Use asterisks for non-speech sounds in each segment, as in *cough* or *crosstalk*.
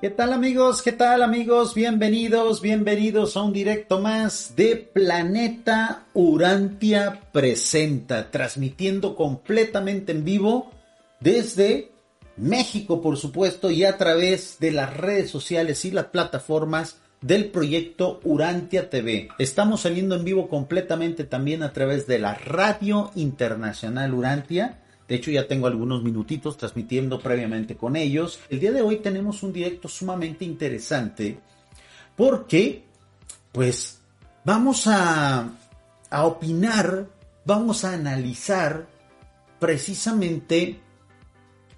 ¿Qué tal amigos? ¿Qué tal amigos? Bienvenidos, bienvenidos a un directo más de Planeta Urantia Presenta, transmitiendo completamente en vivo desde México, por supuesto, y a través de las redes sociales y las plataformas del proyecto Urantia TV. Estamos saliendo en vivo completamente también a través de la Radio Internacional Urantia de hecho, ya tengo algunos minutitos transmitiendo previamente con ellos. El día de hoy tenemos un directo sumamente interesante porque, pues, vamos a, a opinar, vamos a analizar precisamente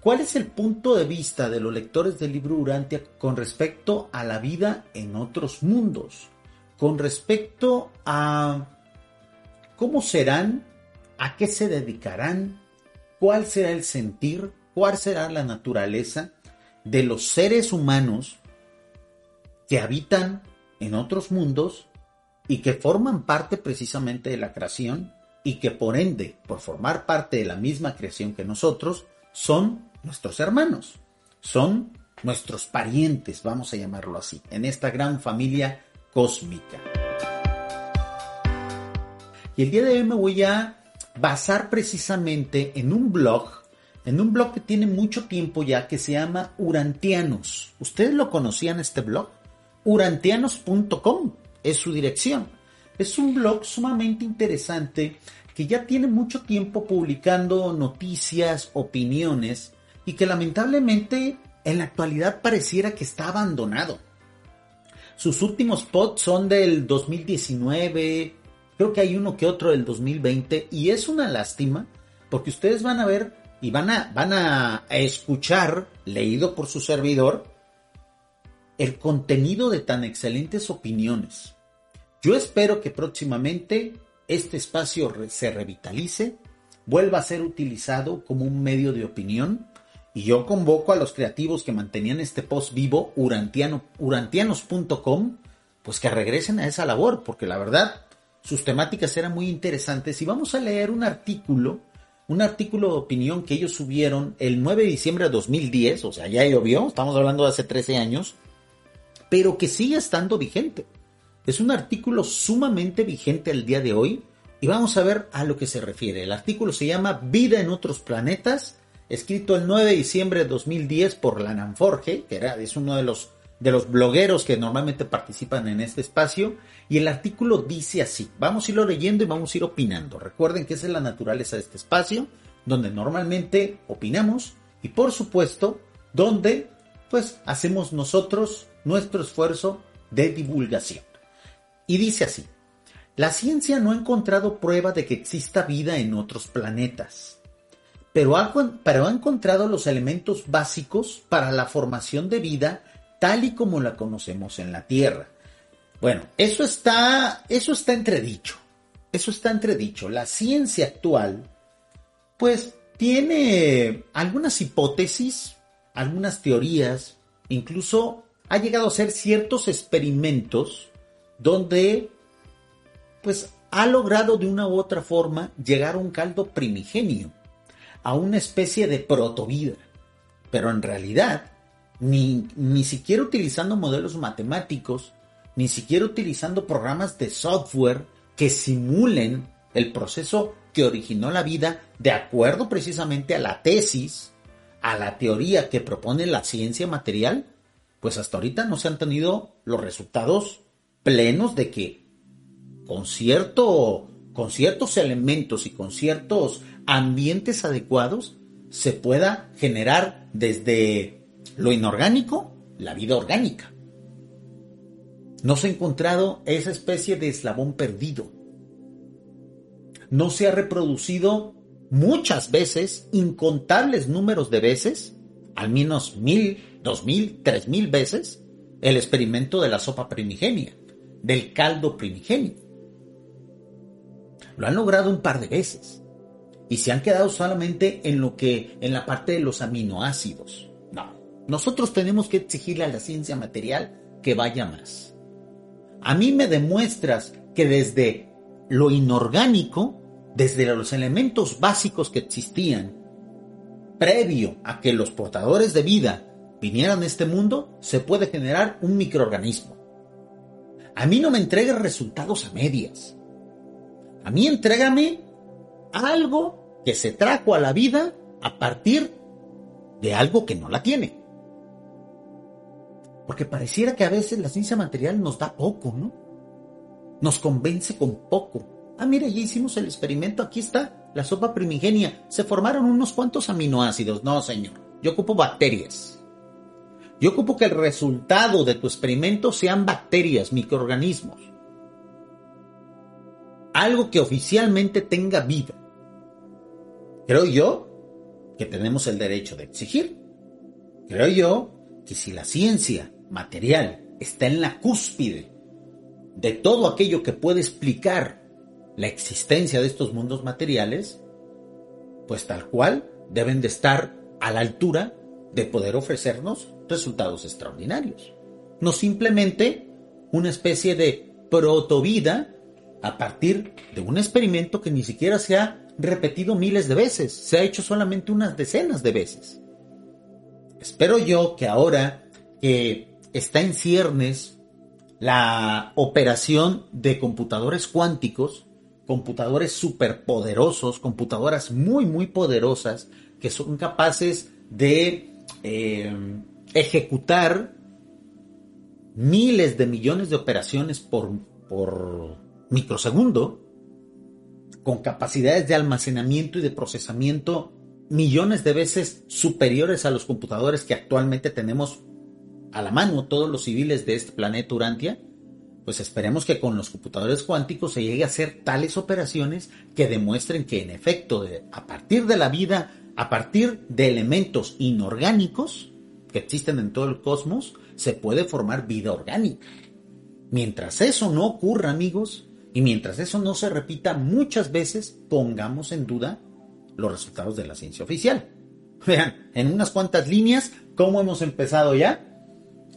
cuál es el punto de vista de los lectores del libro Urantia con respecto a la vida en otros mundos, con respecto a cómo serán, a qué se dedicarán, cuál será el sentir, cuál será la naturaleza de los seres humanos que habitan en otros mundos y que forman parte precisamente de la creación y que por ende, por formar parte de la misma creación que nosotros, son nuestros hermanos, son nuestros parientes, vamos a llamarlo así, en esta gran familia cósmica. Y el día de hoy me voy a basar precisamente en un blog, en un blog que tiene mucho tiempo ya que se llama Urantianos. ¿Ustedes lo conocían este blog? Urantianos.com es su dirección. Es un blog sumamente interesante que ya tiene mucho tiempo publicando noticias, opiniones y que lamentablemente en la actualidad pareciera que está abandonado. Sus últimos posts son del 2019, Creo que hay uno que otro del 2020 y es una lástima porque ustedes van a ver y van a, van a escuchar, leído por su servidor, el contenido de tan excelentes opiniones. Yo espero que próximamente este espacio se revitalice, vuelva a ser utilizado como un medio de opinión y yo convoco a los creativos que mantenían este post vivo, urantiano, urantianos.com, pues que regresen a esa labor, porque la verdad, sus temáticas eran muy interesantes y vamos a leer un artículo, un artículo de opinión que ellos subieron el 9 de diciembre de 2010, o sea, ya llovió, estamos hablando de hace 13 años, pero que sigue estando vigente. Es un artículo sumamente vigente al día de hoy y vamos a ver a lo que se refiere. El artículo se llama Vida en otros planetas, escrito el 9 de diciembre de 2010 por Lanan Forge, que era, es uno de los de los blogueros que normalmente participan en este espacio. Y el artículo dice así, vamos a irlo leyendo y vamos a ir opinando. Recuerden que esa es la naturaleza de este espacio, donde normalmente opinamos y por supuesto, donde pues hacemos nosotros nuestro esfuerzo de divulgación. Y dice así, la ciencia no ha encontrado prueba de que exista vida en otros planetas, pero ha, pero ha encontrado los elementos básicos para la formación de vida tal y como la conocemos en la Tierra. Bueno, eso está, eso está entredicho. Eso está entredicho. La ciencia actual, pues, tiene algunas hipótesis, algunas teorías, incluso ha llegado a hacer ciertos experimentos donde, pues, ha logrado de una u otra forma llegar a un caldo primigenio, a una especie de protovida. Pero en realidad, ni, ni siquiera utilizando modelos matemáticos, ni siquiera utilizando programas de software que simulen el proceso que originó la vida de acuerdo precisamente a la tesis, a la teoría que propone la ciencia material, pues hasta ahorita no se han tenido los resultados plenos de que con cierto con ciertos elementos y con ciertos ambientes adecuados se pueda generar desde lo inorgánico, la vida orgánica. No se ha encontrado esa especie de eslabón perdido. no se ha reproducido muchas veces, incontables números de veces, al menos mil, dos mil, tres mil veces, el experimento de la sopa primigenia, del caldo primigenio. Lo han logrado un par de veces y se han quedado solamente en lo que en la parte de los aminoácidos. No, nosotros tenemos que exigirle a la ciencia material que vaya más. A mí me demuestras que desde lo inorgánico, desde los elementos básicos que existían, previo a que los portadores de vida vinieran a este mundo, se puede generar un microorganismo. A mí no me entregues resultados a medias. A mí entrégame algo que se trajo a la vida a partir de algo que no la tiene. Porque pareciera que a veces la ciencia material nos da poco, ¿no? Nos convence con poco. Ah, mira, ya hicimos el experimento, aquí está, la sopa primigenia. Se formaron unos cuantos aminoácidos. No, señor, yo ocupo bacterias. Yo ocupo que el resultado de tu experimento sean bacterias, microorganismos. Algo que oficialmente tenga vida. Creo yo que tenemos el derecho de exigir. Creo yo que si la ciencia material está en la cúspide de todo aquello que puede explicar la existencia de estos mundos materiales, pues tal cual deben de estar a la altura de poder ofrecernos resultados extraordinarios. No simplemente una especie de protovida a partir de un experimento que ni siquiera se ha repetido miles de veces, se ha hecho solamente unas decenas de veces. Espero yo que ahora que está en ciernes la operación de computadores cuánticos, computadores superpoderosos, computadoras muy, muy poderosas, que son capaces de eh, ejecutar miles de millones de operaciones por, por microsegundo, con capacidades de almacenamiento y de procesamiento millones de veces superiores a los computadores que actualmente tenemos a la mano todos los civiles de este planeta Urantia, pues esperemos que con los computadores cuánticos se llegue a hacer tales operaciones que demuestren que en efecto, a partir de la vida, a partir de elementos inorgánicos que existen en todo el cosmos, se puede formar vida orgánica. Mientras eso no ocurra, amigos, y mientras eso no se repita muchas veces, pongamos en duda los resultados de la ciencia oficial. Vean, en unas cuantas líneas, cómo hemos empezado ya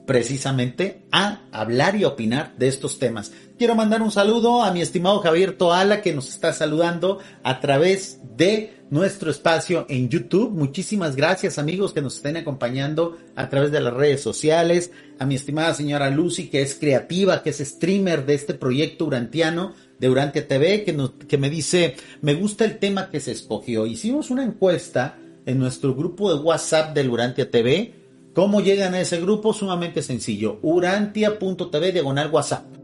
precisamente a hablar y opinar de estos temas. Quiero mandar un saludo a mi estimado Javier Toala que nos está saludando a través de nuestro espacio en YouTube. Muchísimas gracias amigos que nos estén acompañando a través de las redes sociales. A mi estimada señora Lucy que es creativa, que es streamer de este proyecto urantiano de Urantia TV, que, que me dice, me gusta el tema que se escogió. Hicimos una encuesta en nuestro grupo de WhatsApp del Urantia TV. ¿Cómo llegan a ese grupo? Sumamente sencillo. Urantia.tv diagonal WhatsApp.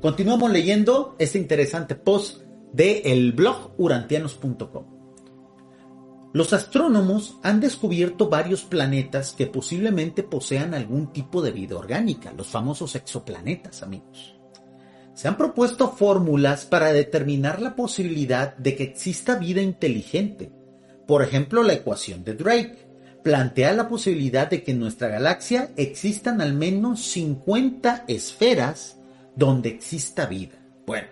Continuamos leyendo este interesante post de el blog urantianos.com. Los astrónomos han descubierto varios planetas que posiblemente posean algún tipo de vida orgánica, los famosos exoplanetas, amigos. Se han propuesto fórmulas para determinar la posibilidad de que exista vida inteligente. Por ejemplo, la ecuación de Drake plantea la posibilidad de que en nuestra galaxia existan al menos 50 esferas donde exista vida. Bueno,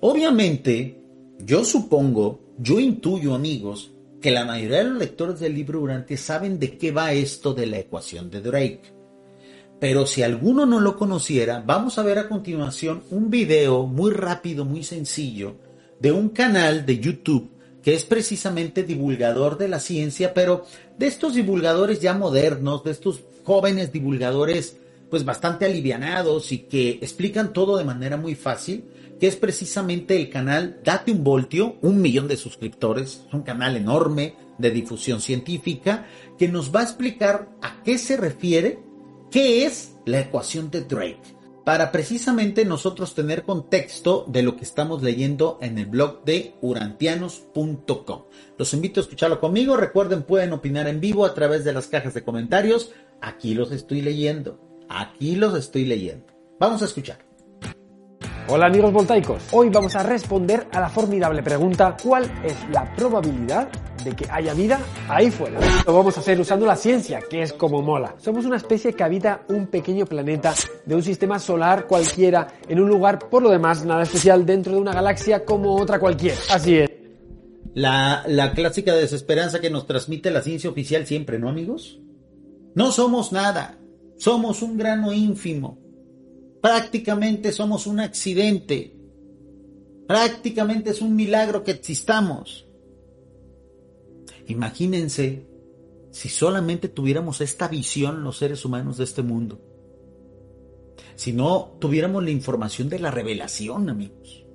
obviamente, yo supongo, yo intuyo, amigos, que la mayoría de los lectores del libro Durante saben de qué va esto de la ecuación de Drake. Pero si alguno no lo conociera, vamos a ver a continuación un video muy rápido, muy sencillo, de un canal de YouTube que es precisamente divulgador de la ciencia, pero de estos divulgadores ya modernos, de estos jóvenes divulgadores pues bastante alivianados y que explican todo de manera muy fácil que es precisamente el canal Date un Voltio, un millón de suscriptores, es un canal enorme de difusión científica, que nos va a explicar a qué se refiere, qué es la ecuación de Drake, para precisamente nosotros tener contexto de lo que estamos leyendo en el blog de urantianos.com. Los invito a escucharlo conmigo, recuerden pueden opinar en vivo a través de las cajas de comentarios, aquí los estoy leyendo, aquí los estoy leyendo. Vamos a escuchar. Hola amigos voltaicos, hoy vamos a responder a la formidable pregunta ¿cuál es la probabilidad de que haya vida ahí fuera? Lo vamos a hacer usando la ciencia, que es como mola. Somos una especie que habita un pequeño planeta de un sistema solar cualquiera en un lugar por lo demás nada especial dentro de una galaxia como otra cualquiera. Así es. La, la clásica desesperanza que nos transmite la ciencia oficial siempre, ¿no amigos? No somos nada, somos un grano ínfimo Prácticamente somos un accidente. Prácticamente es un milagro que existamos. Imagínense si solamente tuviéramos esta visión los seres humanos de este mundo. Si no tuviéramos la información de la revelación, amigos.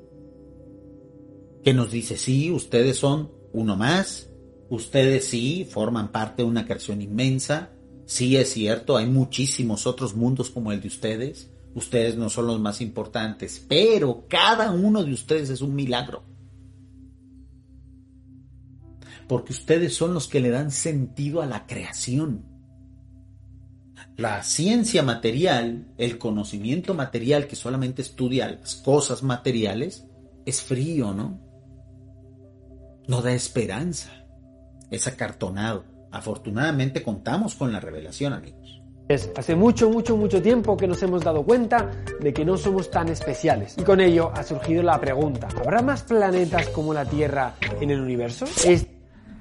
Que nos dice, sí, ustedes son uno más, ustedes sí forman parte de una creación inmensa, sí es cierto, hay muchísimos otros mundos como el de ustedes, Ustedes no son los más importantes, pero cada uno de ustedes es un milagro. Porque ustedes son los que le dan sentido a la creación. La ciencia material, el conocimiento material que solamente estudia las cosas materiales, es frío, ¿no? No da esperanza. Es acartonado. Afortunadamente contamos con la revelación, amigos. Hace mucho, mucho, mucho tiempo que nos hemos dado cuenta de que no somos tan especiales. Y con ello ha surgido la pregunta, ¿habrá más planetas como la Tierra en el universo?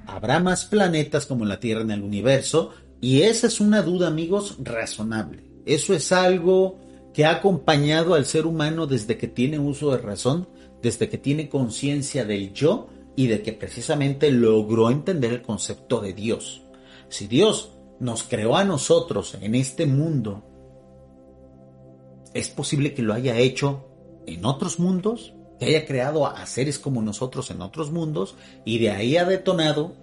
¿Habrá más planetas como la Tierra en el universo? Y esa es una duda, amigos, razonable. Eso es algo que ha acompañado al ser humano desde que tiene uso de razón, desde que tiene conciencia del yo y de que precisamente logró entender el concepto de Dios. Si Dios nos creó a nosotros en este mundo, es posible que lo haya hecho en otros mundos, que haya creado a seres como nosotros en otros mundos, y de ahí ha detonado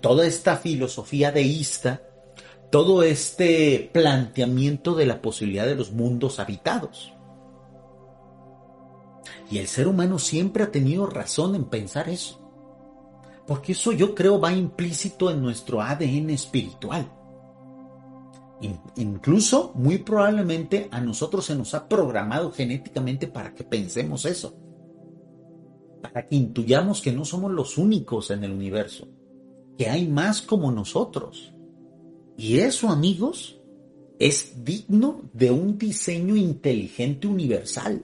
toda esta filosofía deísta, todo este planteamiento de la posibilidad de los mundos habitados. Y el ser humano siempre ha tenido razón en pensar eso. Porque eso yo creo va implícito en nuestro ADN espiritual. Incluso, muy probablemente a nosotros se nos ha programado genéticamente para que pensemos eso. Para que intuyamos que no somos los únicos en el universo. Que hay más como nosotros. Y eso, amigos, es digno de un diseño inteligente universal.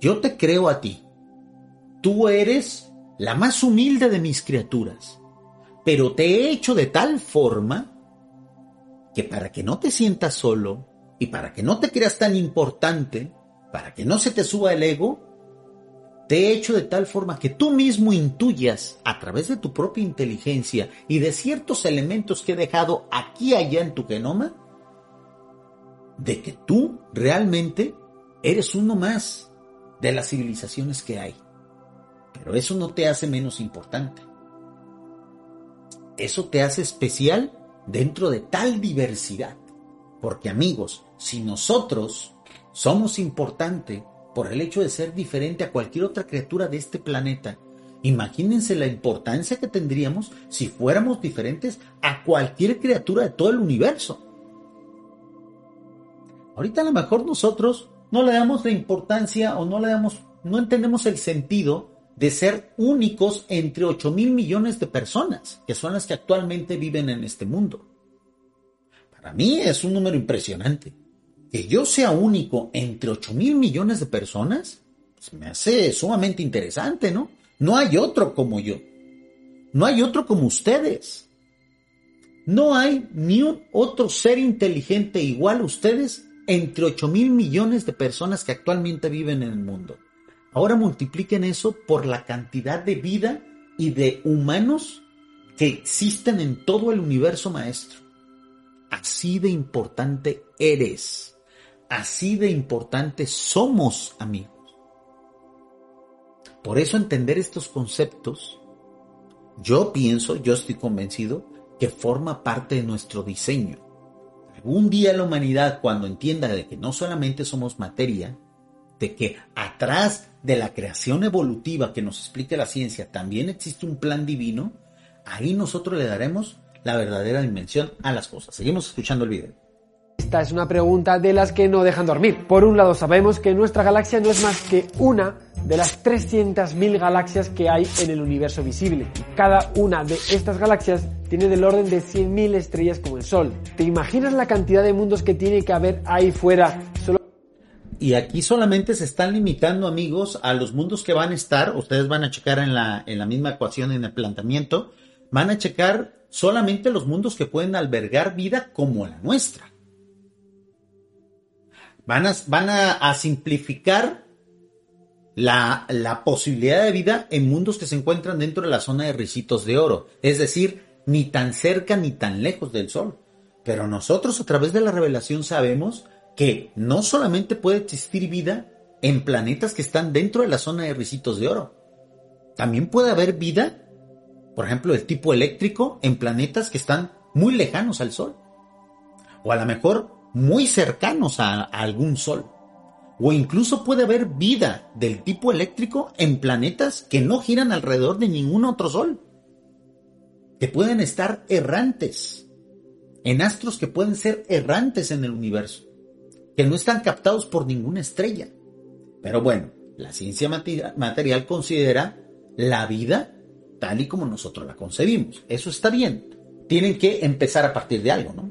Yo te creo a ti. Tú eres la más humilde de mis criaturas. Pero te he hecho de tal forma que para que no te sientas solo y para que no te creas tan importante, para que no se te suba el ego, te he hecho de tal forma que tú mismo intuyas a través de tu propia inteligencia y de ciertos elementos que he dejado aquí allá en tu genoma, de que tú realmente eres uno más de las civilizaciones que hay. Pero eso no te hace menos importante. Eso te hace especial dentro de tal diversidad. Porque amigos, si nosotros somos importantes por el hecho de ser diferente a cualquier otra criatura de este planeta, imagínense la importancia que tendríamos si fuéramos diferentes a cualquier criatura de todo el universo. Ahorita a lo mejor nosotros no le damos la importancia o no le damos, no entendemos el sentido de ser únicos entre 8 mil millones de personas, que son las que actualmente viven en este mundo. Para mí es un número impresionante. Que yo sea único entre 8 mil millones de personas, pues me hace sumamente interesante, ¿no? No hay otro como yo. No hay otro como ustedes. No hay ni un otro ser inteligente igual a ustedes entre 8 mil millones de personas que actualmente viven en el mundo. Ahora multipliquen eso por la cantidad de vida y de humanos que existen en todo el universo maestro. Así de importante eres. Así de importante somos amigos. Por eso entender estos conceptos, yo pienso, yo estoy convencido, que forma parte de nuestro diseño. Algún día la humanidad, cuando entienda de que no solamente somos materia, de que atrás de la creación evolutiva que nos explica la ciencia también existe un plan divino, ahí nosotros le daremos la verdadera dimensión a las cosas. Seguimos escuchando el video. Esta es una pregunta de las que no dejan dormir. Por un lado sabemos que nuestra galaxia no es más que una de las 300.000 galaxias que hay en el universo visible. Cada una de estas galaxias tiene del orden de 100.000 estrellas como el Sol. ¿Te imaginas la cantidad de mundos que tiene que haber ahí fuera y aquí solamente se están limitando, amigos, a los mundos que van a estar. Ustedes van a checar en la, en la misma ecuación, en el planteamiento. Van a checar solamente los mundos que pueden albergar vida como la nuestra. Van a, van a, simplificar la, la, posibilidad de vida en mundos que se encuentran dentro de la zona de ricitos de oro. Es decir, ni tan cerca ni tan lejos del Sol. Pero nosotros a través de la revelación sabemos que no solamente puede existir vida en planetas que están dentro de la zona de ricitos de oro. También puede haber vida, por ejemplo, del tipo eléctrico en planetas que están muy lejanos al Sol. O a lo mejor muy cercanos a, a algún Sol. O incluso puede haber vida del tipo eléctrico en planetas que no giran alrededor de ningún otro Sol. Que pueden estar errantes. En astros que pueden ser errantes en el universo que no están captados por ninguna estrella. Pero bueno, la ciencia material considera la vida tal y como nosotros la concebimos. Eso está bien. Tienen que empezar a partir de algo, ¿no?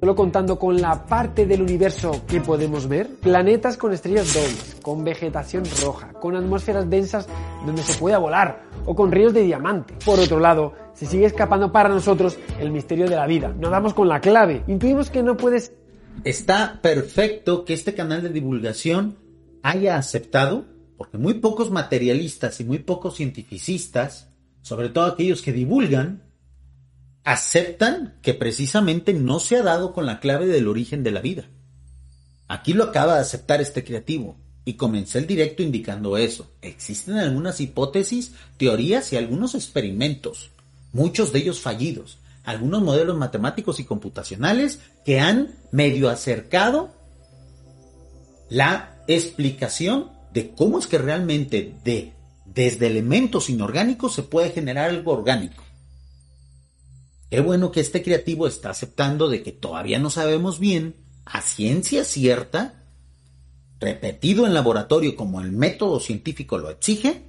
Solo contando con la parte del universo que podemos ver, planetas con estrellas dobles, con vegetación roja, con atmósferas densas donde se pueda volar o con ríos de diamante. Por otro lado, se sigue escapando para nosotros el misterio de la vida. No damos con la clave. Intuimos que no puedes está perfecto que este canal de divulgación haya aceptado, porque muy pocos materialistas y muy pocos cientificistas, sobre todo aquellos que divulgan, aceptan que precisamente no se ha dado con la clave del origen de la vida. Aquí lo acaba de aceptar este creativo y comencé el directo indicando eso. Existen algunas hipótesis, teorías y algunos experimentos, muchos de ellos fallidos, algunos modelos matemáticos y computacionales que han medio acercado la explicación de cómo es que realmente de, desde elementos inorgánicos se puede generar algo orgánico. Qué bueno que este creativo está aceptando de que todavía no sabemos bien, a ciencia cierta, repetido en laboratorio como el método científico lo exige,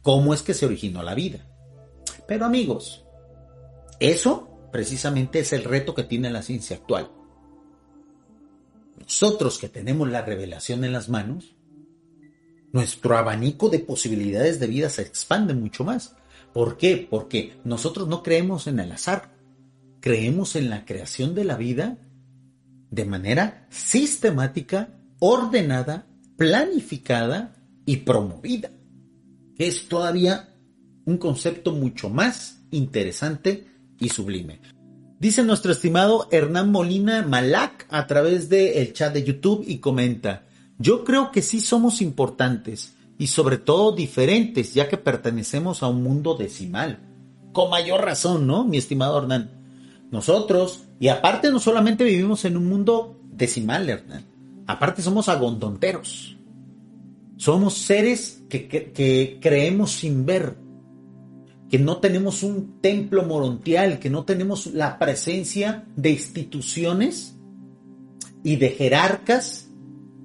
cómo es que se originó la vida. Pero amigos, eso precisamente es el reto que tiene la ciencia actual. Nosotros que tenemos la revelación en las manos, nuestro abanico de posibilidades de vida se expande mucho más. ¿Por qué? Porque nosotros no creemos en el azar, creemos en la creación de la vida de manera sistemática, ordenada, planificada y promovida, es todavía un concepto mucho más interesante y sublime. Dice nuestro estimado Hernán Molina Malac a través del chat de YouTube y comenta, yo creo que sí somos importantes y sobre todo diferentes ya que pertenecemos a un mundo decimal. Con mayor razón, ¿no? Mi estimado Hernán. Nosotros, y aparte no solamente vivimos en un mundo decimal, Hernán, aparte somos agondonteros. Somos seres que, que creemos sin ver, que no tenemos un templo morontial, que no tenemos la presencia de instituciones y de jerarcas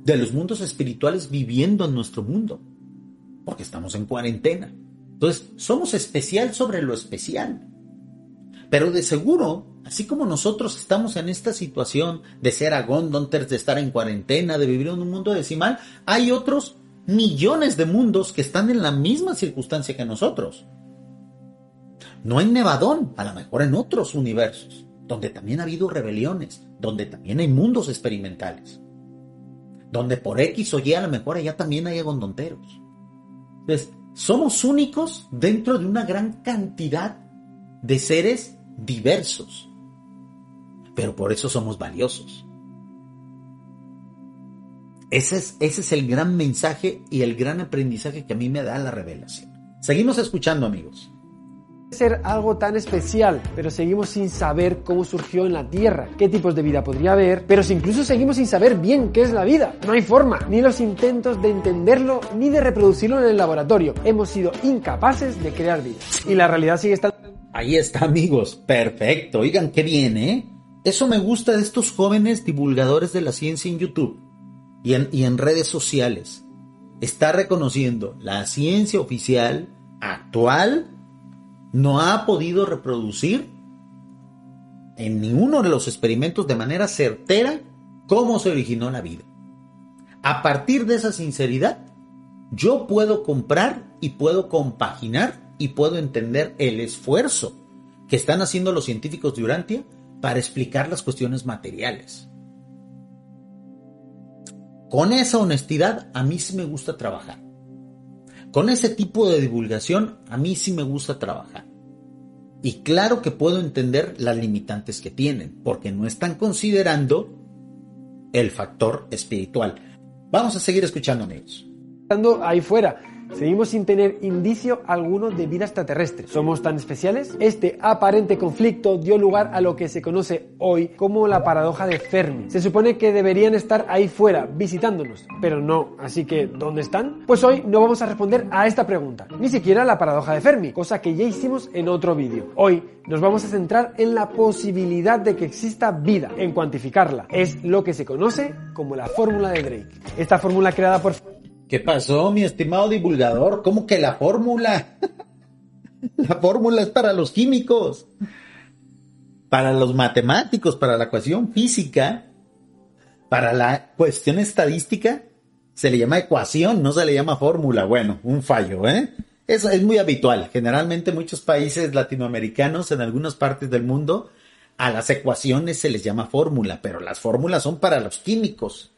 de los mundos espirituales viviendo en nuestro mundo, porque estamos en cuarentena. Entonces, somos especial sobre lo especial. Pero de seguro, así como nosotros estamos en esta situación de ser agondonters, de estar en cuarentena, de vivir en un mundo decimal, hay otros millones de mundos que están en la misma circunstancia que nosotros. No en Nevadón, a lo mejor en otros universos, donde también ha habido rebeliones, donde también hay mundos experimentales, donde por X o Y a lo mejor allá también hay agondonteros. Entonces, somos únicos dentro de una gran cantidad de seres diversos, pero por eso somos valiosos. Ese es, ese es el gran mensaje y el gran aprendizaje que a mí me da la revelación. Seguimos escuchando amigos ser algo tan especial, pero seguimos sin saber cómo surgió en la Tierra, qué tipos de vida podría haber, pero si incluso seguimos sin saber bien qué es la vida. No hay forma, ni los intentos de entenderlo, ni de reproducirlo en el laboratorio. Hemos sido incapaces de crear vida. Y la realidad sigue estando... Ahí está, amigos. Perfecto. Oigan, qué bien, ¿eh? Eso me gusta de estos jóvenes divulgadores de la ciencia en YouTube y en, y en redes sociales. Está reconociendo la ciencia oficial actual no ha podido reproducir en ninguno de los experimentos de manera certera cómo se originó la vida. A partir de esa sinceridad, yo puedo comprar y puedo compaginar y puedo entender el esfuerzo que están haciendo los científicos de Urantia para explicar las cuestiones materiales. Con esa honestidad a mí sí me gusta trabajar. Con ese tipo de divulgación a mí sí me gusta trabajar. Y claro que puedo entender las limitantes que tienen, porque no están considerando el factor espiritual. Vamos a seguir escuchando amigos. Estando ahí fuera, Seguimos sin tener indicio alguno de vida extraterrestre. ¿Somos tan especiales? Este aparente conflicto dio lugar a lo que se conoce hoy como la paradoja de Fermi. Se supone que deberían estar ahí fuera, visitándonos, pero no. Así que, ¿dónde están? Pues hoy no vamos a responder a esta pregunta, ni siquiera la paradoja de Fermi, cosa que ya hicimos en otro vídeo. Hoy nos vamos a centrar en la posibilidad de que exista vida, en cuantificarla. Es lo que se conoce como la fórmula de Drake. Esta fórmula creada por ¿Qué pasó, mi estimado divulgador? ¿Cómo que la fórmula? *laughs* la fórmula es para los químicos, para los matemáticos, para la ecuación física, para la cuestión estadística. Se le llama ecuación, no se le llama fórmula. Bueno, un fallo, ¿eh? Eso es muy habitual. Generalmente muchos países latinoamericanos, en algunas partes del mundo, a las ecuaciones se les llama fórmula, pero las fórmulas son para los químicos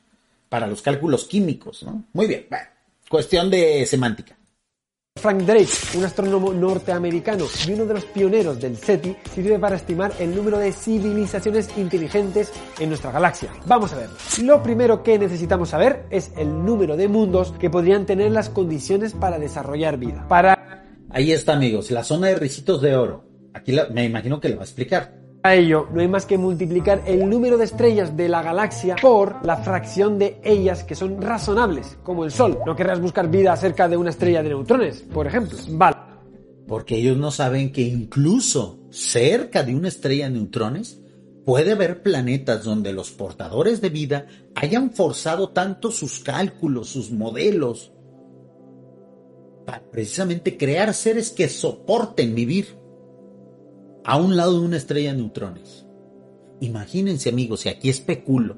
para los cálculos químicos, ¿no? Muy bien, bueno, cuestión de semántica. Frank Drake, un astrónomo norteamericano y uno de los pioneros del SETI, sirve para estimar el número de civilizaciones inteligentes en nuestra galaxia. Vamos a ver. Lo primero que necesitamos saber es el número de mundos que podrían tener las condiciones para desarrollar vida. Para... Ahí está, amigos, la zona de ricitos de oro. Aquí me imagino que lo va a explicar. Para ello, no hay más que multiplicar el número de estrellas de la galaxia por la fracción de ellas que son razonables, como el Sol. No querrás buscar vida cerca de una estrella de neutrones, por ejemplo. Vale. Porque ellos no saben que incluso cerca de una estrella de neutrones puede haber planetas donde los portadores de vida hayan forzado tanto sus cálculos, sus modelos, para precisamente crear seres que soporten vivir a un lado de una estrella de neutrones. Imagínense amigos, y aquí especulo,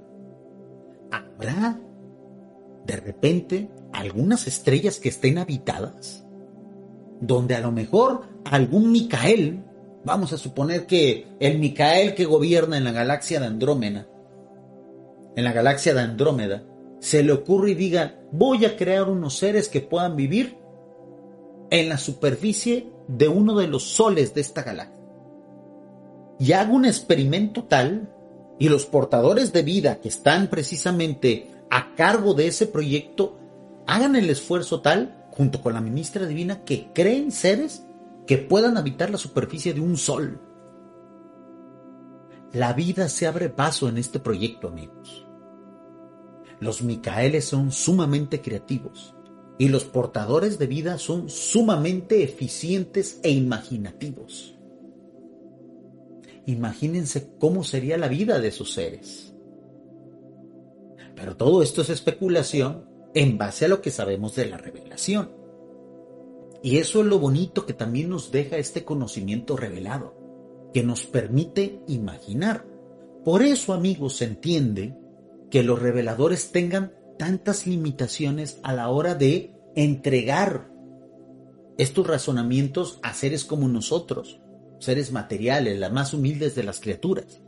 ¿habrá de repente algunas estrellas que estén habitadas? Donde a lo mejor algún Micael, vamos a suponer que el Micael que gobierna en la galaxia de Andrómeda, en la galaxia de Andrómeda, se le ocurre y diga, voy a crear unos seres que puedan vivir en la superficie de uno de los soles de esta galaxia y hago un experimento tal y los portadores de vida que están precisamente a cargo de ese proyecto hagan el esfuerzo tal, junto con la ministra divina, que creen seres que puedan habitar la superficie de un sol. La vida se abre paso en este proyecto, amigos. Los Micaeles son sumamente creativos y los portadores de vida son sumamente eficientes e imaginativos. Imagínense cómo sería la vida de esos seres. Pero todo esto es especulación en base a lo que sabemos de la revelación. Y eso es lo bonito que también nos deja este conocimiento revelado, que nos permite imaginar. Por eso, amigos, se entiende que los reveladores tengan tantas limitaciones a la hora de entregar estos razonamientos a seres como nosotros, seres materiales, las más humildes de las criaturas.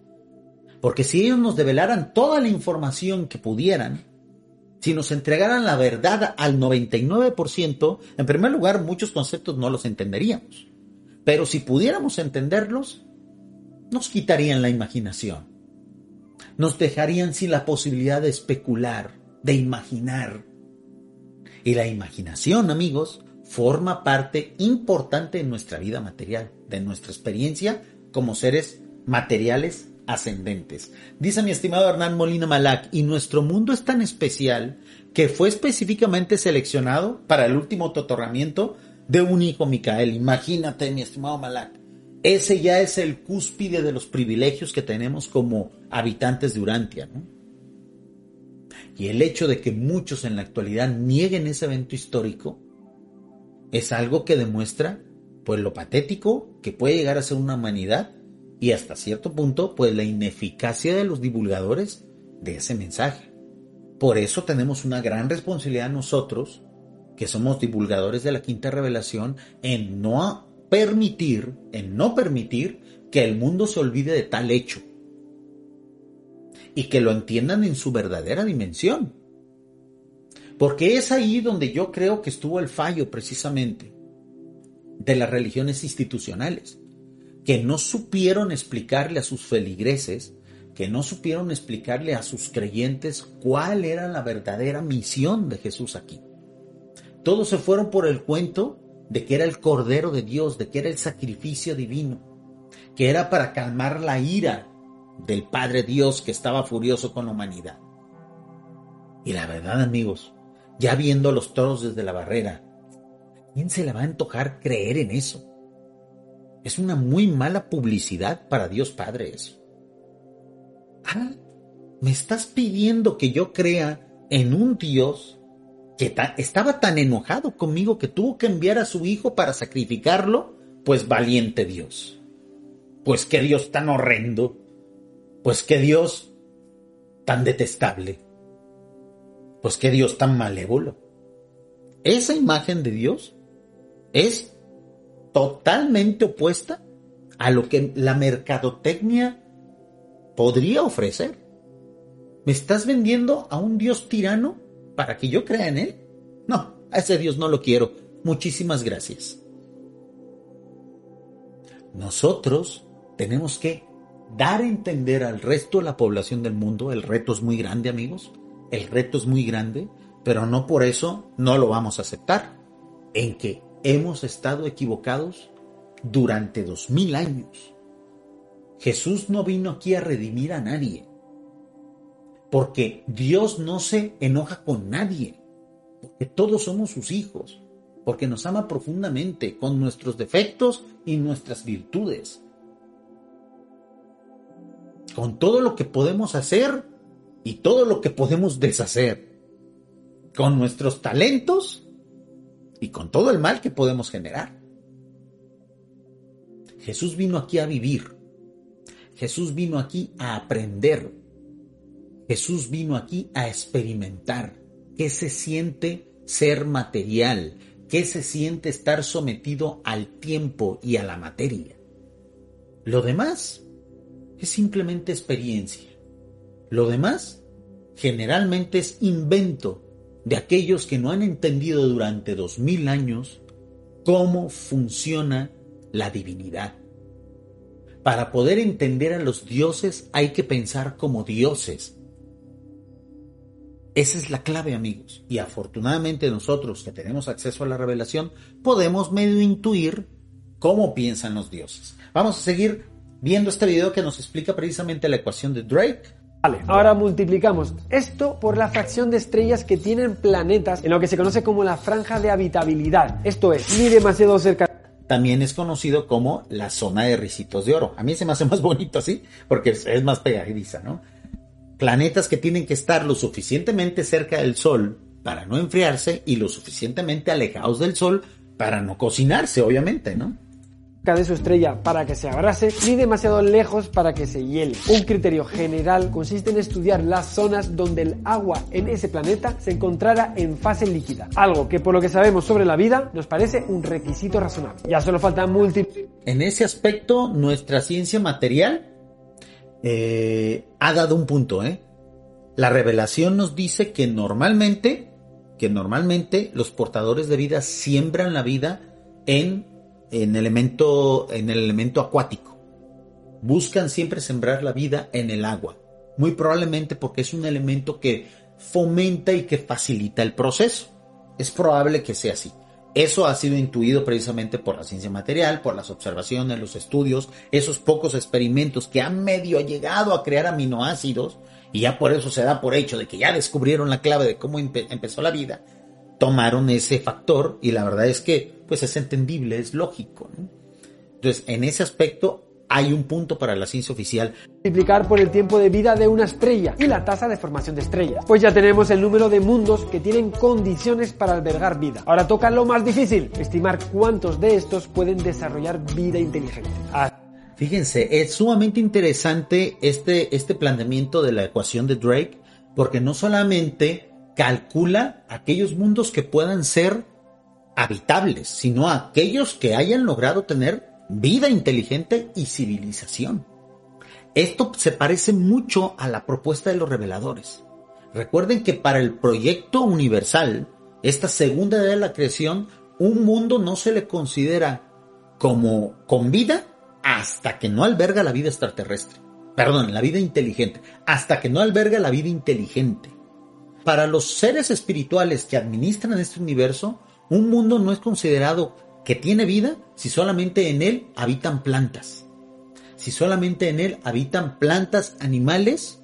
Porque si ellos nos develaran toda la información que pudieran, si nos entregaran la verdad al 99%, en primer lugar muchos conceptos no los entenderíamos. Pero si pudiéramos entenderlos, nos quitarían la imaginación. Nos dejarían sin la posibilidad de especular, de imaginar. Y la imaginación, amigos, forma parte importante de nuestra vida material, de nuestra experiencia como seres materiales ascendentes. Dice mi estimado Hernán Molina Malac, y nuestro mundo es tan especial que fue específicamente seleccionado para el último otorgamiento de un hijo Micael. Imagínate, mi estimado Malac. Ese ya es el cúspide de los privilegios que tenemos como habitantes de Urantia, ¿no? Y el hecho de que muchos en la actualidad nieguen ese evento histórico es algo que demuestra pues lo patético que puede llegar a ser una humanidad y hasta cierto punto pues la ineficacia de los divulgadores de ese mensaje. Por eso tenemos una gran responsabilidad nosotros, que somos divulgadores de la quinta revelación, en no permitir, en no permitir que el mundo se olvide de tal hecho y que lo entiendan en su verdadera dimensión. Porque es ahí donde yo creo que estuvo el fallo precisamente de las religiones institucionales, que no supieron explicarle a sus feligreses, que no supieron explicarle a sus creyentes cuál era la verdadera misión de Jesús aquí. Todos se fueron por el cuento de que era el Cordero de Dios, de que era el sacrificio divino, que era para calmar la ira del Padre Dios que estaba furioso con la humanidad. Y la verdad, amigos, ya viendo los toros desde la barrera, quién se le va a antojar creer en eso? Es una muy mala publicidad para Dios Padre eso. Ah, me estás pidiendo que yo crea en un Dios que estaba tan enojado conmigo que tuvo que enviar a su hijo para sacrificarlo, pues valiente Dios. Pues qué Dios tan horrendo. Pues qué Dios tan detestable. Pues qué Dios tan malévolo. Esa imagen de Dios es totalmente opuesta a lo que la mercadotecnia podría ofrecer. ¿Me estás vendiendo a un Dios tirano para que yo crea en él? No, a ese Dios no lo quiero. Muchísimas gracias. Nosotros tenemos que dar a entender al resto de la población del mundo, el reto es muy grande amigos, el reto es muy grande, pero no por eso no lo vamos a aceptar, en que hemos estado equivocados durante dos mil años. Jesús no vino aquí a redimir a nadie, porque Dios no se enoja con nadie, porque todos somos sus hijos, porque nos ama profundamente con nuestros defectos y nuestras virtudes, con todo lo que podemos hacer y todo lo que podemos deshacer, con nuestros talentos y con todo el mal que podemos generar. Jesús vino aquí a vivir. Jesús vino aquí a aprender. Jesús vino aquí a experimentar qué se siente ser material, qué se siente estar sometido al tiempo y a la materia. Lo demás es simplemente experiencia. Lo demás generalmente es invento de aquellos que no han entendido durante dos mil años cómo funciona la divinidad. Para poder entender a los dioses hay que pensar como dioses. Esa es la clave, amigos. Y afortunadamente nosotros que tenemos acceso a la revelación podemos medio intuir cómo piensan los dioses. Vamos a seguir viendo este video que nos explica precisamente la ecuación de Drake Ahora multiplicamos esto por la fracción de estrellas que tienen planetas en lo que se conoce como la franja de habitabilidad. Esto es, ni demasiado cerca. También es conocido como la zona de ricitos de oro. A mí se me hace más bonito así, porque es más pegadiza, ¿no? Planetas que tienen que estar lo suficientemente cerca del Sol para no enfriarse y lo suficientemente alejados del Sol para no cocinarse, obviamente, ¿no? De su estrella para que se abrase ni demasiado lejos para que se hiele. Un criterio general consiste en estudiar las zonas donde el agua en ese planeta se encontrara en fase líquida, algo que por lo que sabemos sobre la vida nos parece un requisito razonable. Ya solo falta múltiples... En ese aspecto, nuestra ciencia material eh, ha dado un punto, ¿eh? La revelación nos dice que normalmente, que normalmente los portadores de vida siembran la vida en en, elemento, en el elemento acuático. Buscan siempre sembrar la vida en el agua, muy probablemente porque es un elemento que fomenta y que facilita el proceso. Es probable que sea así. Eso ha sido intuido precisamente por la ciencia material, por las observaciones, los estudios, esos pocos experimentos que han medio llegado a crear aminoácidos y ya por eso se da por hecho de que ya descubrieron la clave de cómo empezó la vida, tomaron ese factor y la verdad es que pues es entendible, es lógico. Entonces, en ese aspecto hay un punto para la ciencia oficial. Multiplicar por el tiempo de vida de una estrella y la tasa de formación de estrellas. Pues ya tenemos el número de mundos que tienen condiciones para albergar vida. Ahora toca lo más difícil, estimar cuántos de estos pueden desarrollar vida inteligente. Ah. Fíjense, es sumamente interesante este, este planteamiento de la ecuación de Drake, porque no solamente calcula aquellos mundos que puedan ser habitables, sino aquellos que hayan logrado tener vida inteligente y civilización. Esto se parece mucho a la propuesta de los reveladores. Recuerden que para el proyecto universal, esta segunda edad de la creación, un mundo no se le considera como con vida hasta que no alberga la vida extraterrestre. Perdón, la vida inteligente. Hasta que no alberga la vida inteligente. Para los seres espirituales que administran este universo, un mundo no es considerado que tiene vida si solamente en él habitan plantas. Si solamente en él habitan plantas, animales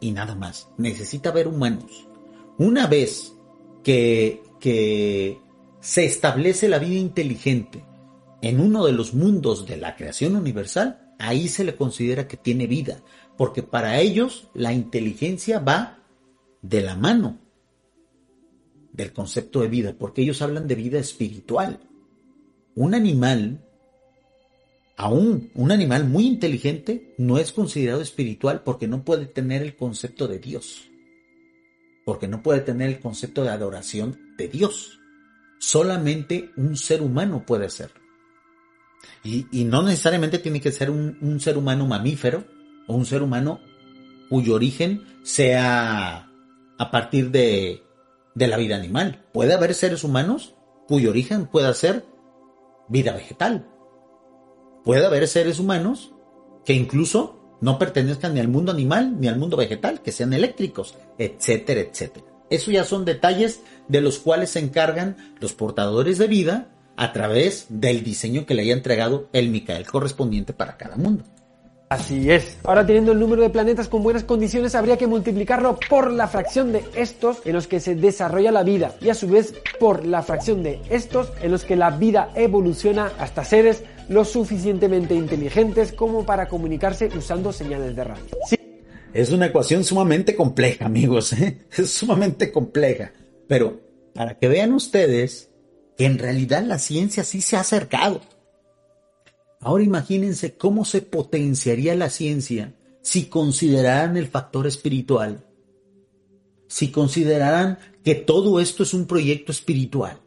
y nada más. Necesita ver humanos. Una vez que, que se establece la vida inteligente en uno de los mundos de la creación universal, ahí se le considera que tiene vida, porque para ellos la inteligencia va de la mano del concepto de vida, porque ellos hablan de vida espiritual. Un animal, aún un animal muy inteligente, no es considerado espiritual porque no puede tener el concepto de Dios, porque no puede tener el concepto de adoración de Dios. Solamente un ser humano puede hacerlo. Y, no necesariamente tiene que ser un ser humano mamífero o un ser humano cuyo origen sea a partir de de la vida animal. Puede haber seres humanos cuyo origen pueda ser vida vegetal. Puede haber seres humanos que incluso no pertenezcan ni al mundo animal ni al mundo vegetal, que sean eléctricos, etcétera, etcétera. Eso ya son detalles de los cuales se encargan los portadores de vida a través del diseño que le haya entregado el Micael correspondiente para cada mundo. Así es. Ahora teniendo el número de planetas con buenas condiciones habría que multiplicarlo por la fracción de estos en los que se desarrolla la vida y a su vez por la fracción de estos en los que la vida evoluciona hasta seres lo suficientemente inteligentes como para comunicarse usando señales de radio. Sí. Es una ecuación sumamente compleja, amigos. ¿eh? *laughs* Es sumamente compleja. Pero para que vean ustedes que en realidad la ciencia sí se ha acercado. Ahora imagínense cómo se potenciaría la ciencia si consideraran el factor espiritual, si consideraran que todo esto es un proyecto espiritual,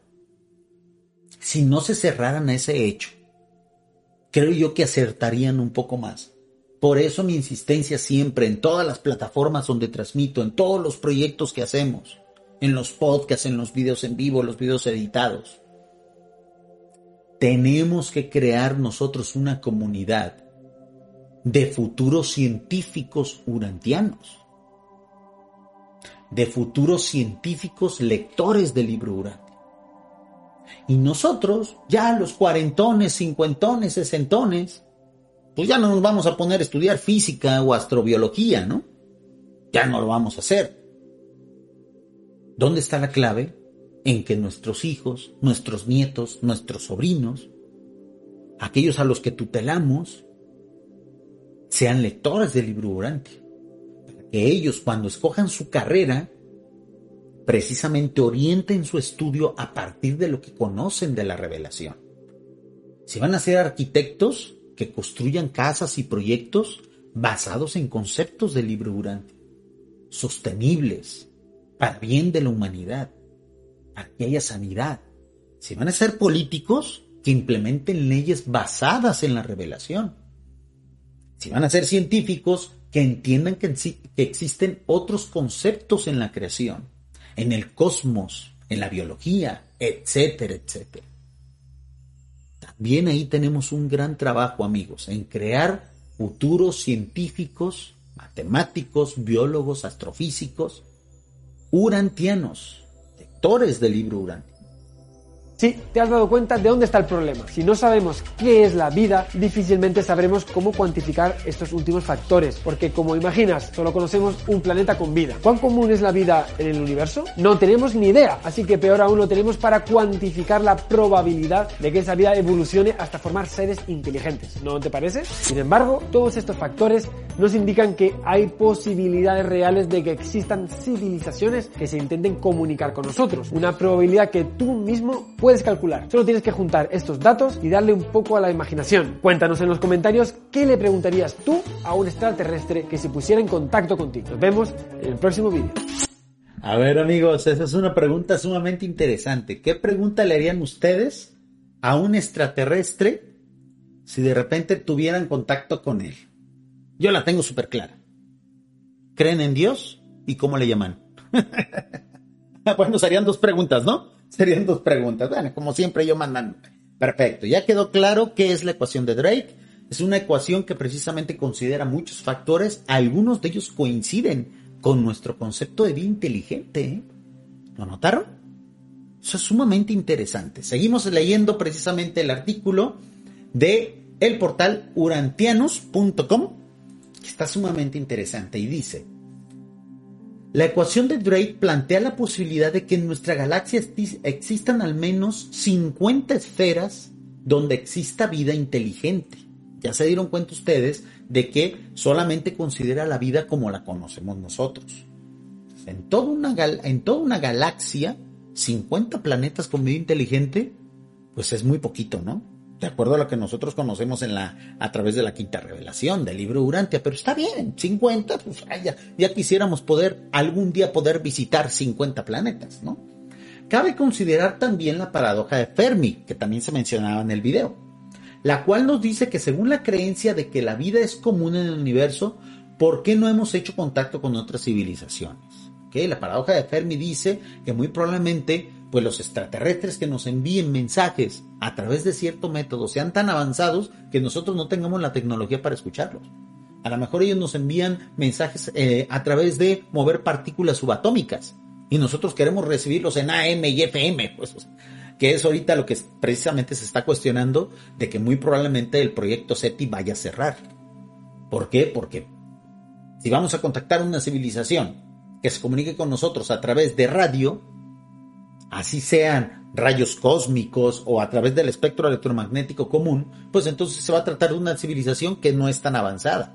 si no se cerraran a ese hecho, creo yo que acertarían un poco más. Por eso mi insistencia siempre en todas las plataformas donde transmito, en todos los proyectos que hacemos, en los podcasts, en los videos en vivo, los videos editados tenemos que crear nosotros una comunidad de futuros científicos urantianos, de futuros científicos lectores del libro Urantia. Y nosotros, ya los cuarentones, cincuentones, sesentones, pues ya no nos vamos a poner a estudiar física o astrobiología, ¿no? Ya no lo vamos a hacer. ¿Dónde está la clave? En que nuestros hijos, nuestros nietos, nuestros sobrinos, aquellos a los que tutelamos, sean lectores del libro durante. Para que ellos cuando escojan su carrera, precisamente orienten su estudio a partir de lo que conocen de la revelación. Si van a ser arquitectos, que construyan casas y proyectos basados en conceptos del libro durante, sostenibles, para bien de la humanidad que haya sanidad. Si van a ser políticos, que implementen leyes basadas en la revelación. Si van a ser científicos, que entiendan que, que existen otros conceptos en la creación, en el cosmos, en la biología, etcétera, etcétera. También ahí tenemos un gran trabajo, amigos, en crear futuros científicos, matemáticos, biólogos, astrofísicos, urantianos del libro Urantia. Sí, te has dado cuenta de dónde está el problema. Si no sabemos qué es la vida, difícilmente sabremos cómo cuantificar estos últimos factores, porque como imaginas, solo conocemos un planeta con vida. ¿Cuán común es la vida en el universo? No tenemos ni idea, así que peor aún lo tenemos para cuantificar la probabilidad de que esa vida evolucione hasta formar seres inteligentes. ¿No te parece? Sin embargo, todos estos factores nos indican que hay posibilidades reales de que existan civilizaciones que se intenten comunicar con nosotros. Una probabilidad que tú mismo puedes calcular. Solo tienes que juntar estos datos y darle un poco a la imaginación. Cuéntanos en los comentarios qué le preguntarías tú a un extraterrestre que se pusiera en contacto contigo. Nos vemos en el próximo vídeo. A ver amigos, esa es una pregunta sumamente interesante. ¿Qué pregunta le harían ustedes a un extraterrestre si de repente tuvieran contacto con él? Yo la tengo súper clara. ¿Creen en Dios? ¿Y cómo le llaman? *laughs* bueno, serían dos preguntas, ¿no? Serían dos preguntas. Bueno, como siempre yo mandando. Perfecto. Ya quedó claro qué es la ecuación de Drake. Es una ecuación que precisamente considera muchos factores. Algunos de ellos coinciden con nuestro concepto de vida inteligente. ¿eh? ¿Lo notaron? Eso es sumamente interesante. Seguimos leyendo precisamente el artículo de el portal urantianos.com, que está sumamente interesante y dice, la ecuación de Drake plantea la posibilidad de que en nuestra galaxia existan al menos 50 esferas donde exista vida inteligente. Ya se dieron cuenta ustedes de que solamente considera la vida como la conocemos nosotros. En toda una, toda una galaxia, 50 planetas con vida inteligente, pues es muy poquito, ¿no? De acuerdo a lo que nosotros conocemos en la, a través de la quinta revelación del libro Urantia, pero está bien, 50, pues ya, ya quisiéramos poder, algún día poder visitar 50 planetas, ¿no? Cabe considerar también la paradoja de Fermi, que también se mencionaba en el video, la cual nos dice que según la creencia de que la vida es común en el universo, ¿por qué no hemos hecho contacto con otras civilizaciones? ¿Okay? La paradoja de Fermi dice que muy probablemente pues los extraterrestres que nos envíen mensajes a través de cierto método sean tan avanzados que nosotros no tengamos la tecnología para escucharlos. A lo mejor ellos nos envían mensajes eh, a través de mover partículas subatómicas y nosotros queremos recibirlos en AM y FM, pues, que es ahorita lo que precisamente se está cuestionando de que muy probablemente el proyecto SETI vaya a cerrar. ¿Por qué? Porque si vamos a contactar una civilización que se comunique con nosotros a través de radio, así sean rayos cósmicos o a través del espectro electromagnético común, pues entonces se va a tratar de una civilización que no es tan avanzada.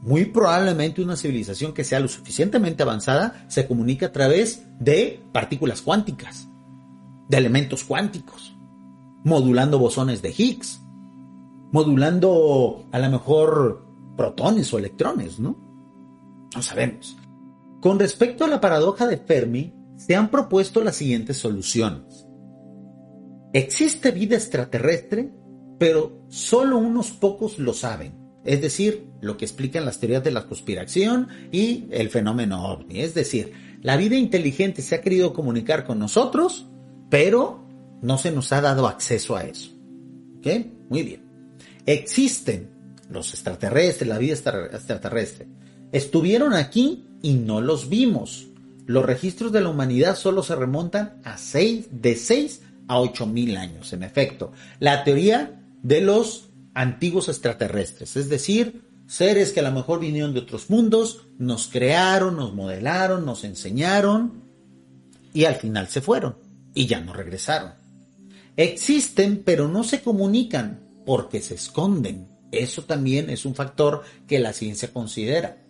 Muy probablemente una civilización que sea lo suficientemente avanzada se comunica a través de partículas cuánticas, de elementos cuánticos, modulando bosones de Higgs, modulando a lo mejor protones o electrones, ¿no? No sabemos. Con respecto a la paradoja de Fermi, se han propuesto las siguientes soluciones. Existe vida extraterrestre, pero solo unos pocos lo saben. Es decir, lo que explican las teorías de la conspiración y el fenómeno ovni. Es decir, la vida inteligente se ha querido comunicar con nosotros, pero no se nos ha dado acceso a eso. ¿Ok? Muy bien. Existen los extraterrestres, la vida extraterrestre. Estuvieron aquí y no los vimos. Los registros de la humanidad solo se remontan a seis, de 6 a 8 mil años, en efecto. La teoría de los antiguos extraterrestres, es decir, seres que a lo mejor vinieron de otros mundos, nos crearon, nos modelaron, nos enseñaron y al final se fueron y ya no regresaron. Existen, pero no se comunican porque se esconden. Eso también es un factor que la ciencia considera.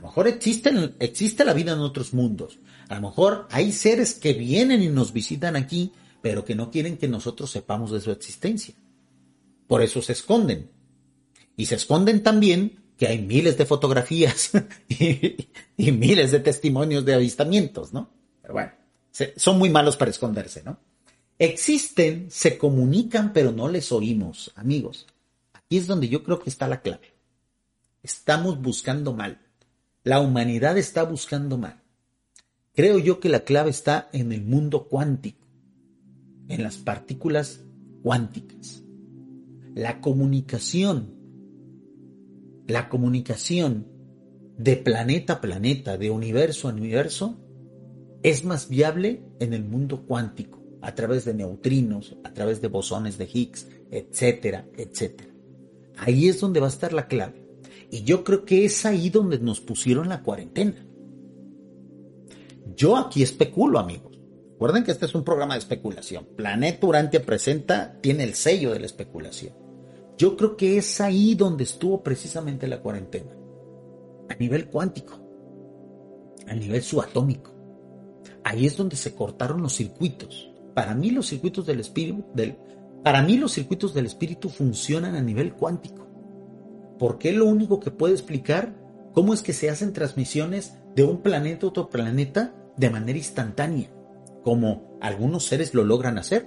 A lo mejor existe, existe la vida en otros mundos. A lo mejor hay seres que vienen y nos visitan aquí, pero que no quieren que nosotros sepamos de su existencia. Por eso se esconden. Y se esconden también que hay miles de fotografías *laughs* y, miles de testimonios de avistamientos, ¿no? Pero bueno, son muy malos para esconderse, ¿no? Existen, se comunican, pero no les oímos, amigos. Aquí es donde yo creo que está la clave. Estamos buscando mal. La humanidad está buscando mal. Creo yo que la clave está en el mundo cuántico, en las partículas cuánticas. La comunicación, la comunicación de planeta a planeta, de universo a universo, es más viable en el mundo cuántico. a través de neutrinos, a través de bosones de Higgs, etcétera, etcétera. Ahí es donde va a estar la clave. Y yo creo que es ahí donde nos pusieron la cuarentena. Yo aquí especulo, amigos. Recuerden que este es un programa de especulación. Planeta Urantia presenta, tiene el sello de la especulación. Yo creo que es ahí donde estuvo precisamente la cuarentena. A nivel cuántico. A nivel subatómico. Ahí es donde se cortaron los circuitos. Para mí los circuitos del espíritu, para mí los circuitos del espíritu funcionan a nivel cuántico. Porque lo único que puede explicar cómo es que se hacen transmisiones de un planeta a otro planeta de manera instantánea, como algunos seres lo logran hacer.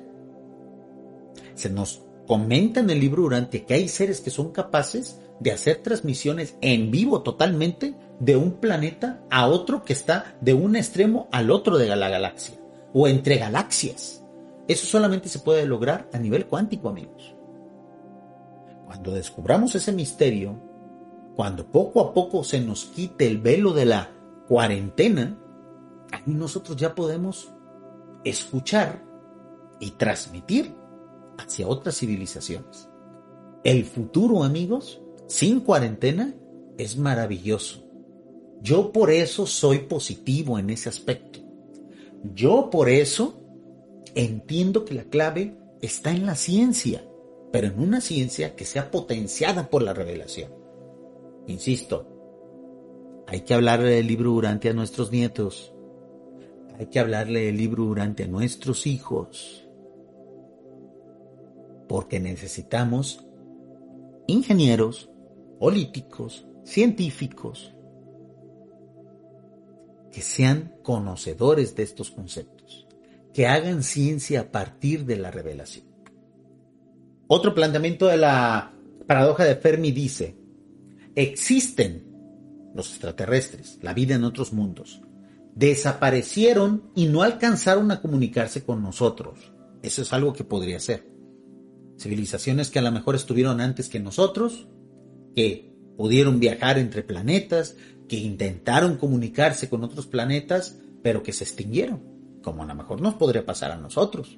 Se nos comenta en el libro Durante que hay seres que son capaces de hacer transmisiones en vivo totalmente de un planeta a otro que está de un extremo al otro de la galaxia o entre galaxias. Eso solamente se puede lograr a nivel cuántico, amigos. Cuando descubramos ese misterio, cuando poco a poco se nos quite el velo de la cuarentena, ahí nosotros ya podemos escuchar y transmitir hacia otras civilizaciones. El futuro, amigos, sin cuarentena, es maravilloso. Yo por eso soy positivo en ese aspecto. Yo por eso entiendo que la clave está en la ciencia, pero en una ciencia que sea potenciada por la revelación. Insisto, hay que hablarle del libro durante a nuestros nietos. Hay que hablarle del libro durante a nuestros hijos porque necesitamos ingenieros, políticos, científicos, que sean conocedores de estos conceptos, que hagan ciencia a partir de la revelación. Otro planteamiento de la paradoja de Fermi dice, existen los extraterrestres, la vida en otros mundos, desaparecieron y no alcanzaron a comunicarse con nosotros. Eso es algo que podría ser civilizaciones que a lo mejor estuvieron antes que nosotros, que pudieron viajar entre planetas, que intentaron comunicarse con otros planetas, pero que se extinguieron, como a lo mejor nos podría pasar a nosotros.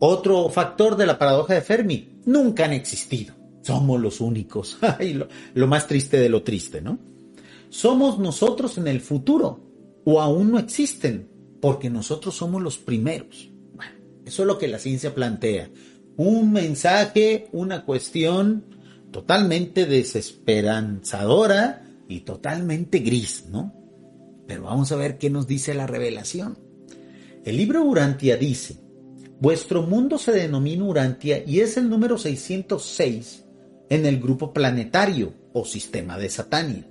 Otro factor de la paradoja de Fermi, nunca han existido. Somos los únicos. *laughs* lo, lo más triste de lo triste, ¿no? Somos nosotros en el futuro, o aún no existen, porque nosotros somos los primeros. Eso es lo que la ciencia plantea. Un mensaje, una cuestión totalmente desesperanzadora y totalmente gris, ¿no? Pero vamos a ver qué nos dice la revelación. El libro Urantia dice, vuestro mundo se denomina Urantia y es el número 606 en el grupo planetario o sistema de Satania.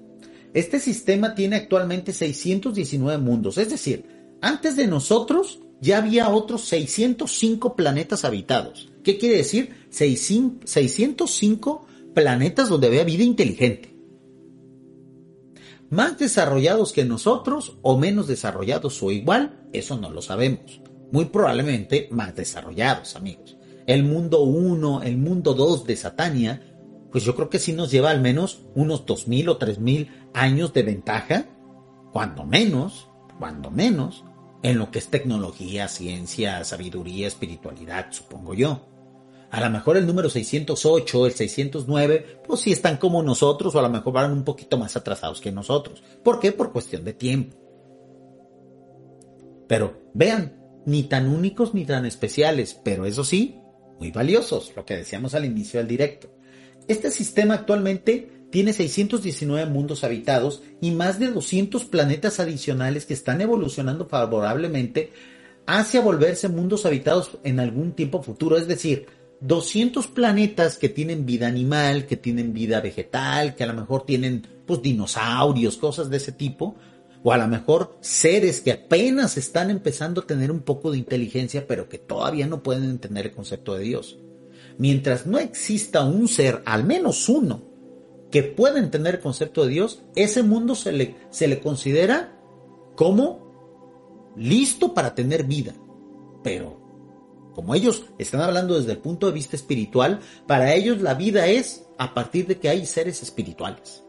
Este sistema tiene actualmente 619 mundos, es decir, antes de nosotros ya había otros 605 planetas habitados. ¿Qué quiere decir? 605 planetas donde había vida inteligente. Más desarrollados que nosotros o menos desarrollados o igual, eso no lo sabemos. Muy probablemente más desarrollados, amigos. El mundo 1, el mundo 2 de Satania, pues yo creo que sí nos lleva al menos unos 2.000 o 3.000 años de ventaja, cuando menos, cuando menos, en lo que es tecnología, ciencia, sabiduría, espiritualidad, supongo yo. A lo mejor el número 608, el 609, pues sí están como nosotros o a lo mejor van un poquito más atrasados que nosotros. ¿Por qué? Por cuestión de tiempo. Pero vean, ni tan únicos ni tan especiales, pero eso sí, muy valiosos, lo que decíamos al inicio del directo. Este sistema actualmente tiene 619 mundos habitados y más de 200 planetas adicionales que están evolucionando favorablemente hacia volverse mundos habitados en algún tiempo futuro. Es decir, 200 planetas que tienen vida animal, que tienen vida vegetal, que a lo mejor tienen pues dinosaurios, cosas de ese tipo, o a lo mejor seres que apenas están empezando a tener un poco de inteligencia, pero que todavía no pueden entender el concepto de Dios. Mientras no exista un ser, al menos uno, que pueda entender el concepto de Dios, ese mundo se le, se le considera como listo para tener vida. Pero como ellos están hablando desde el punto de vista espiritual, para ellos la vida es a partir de que hay seres espirituales.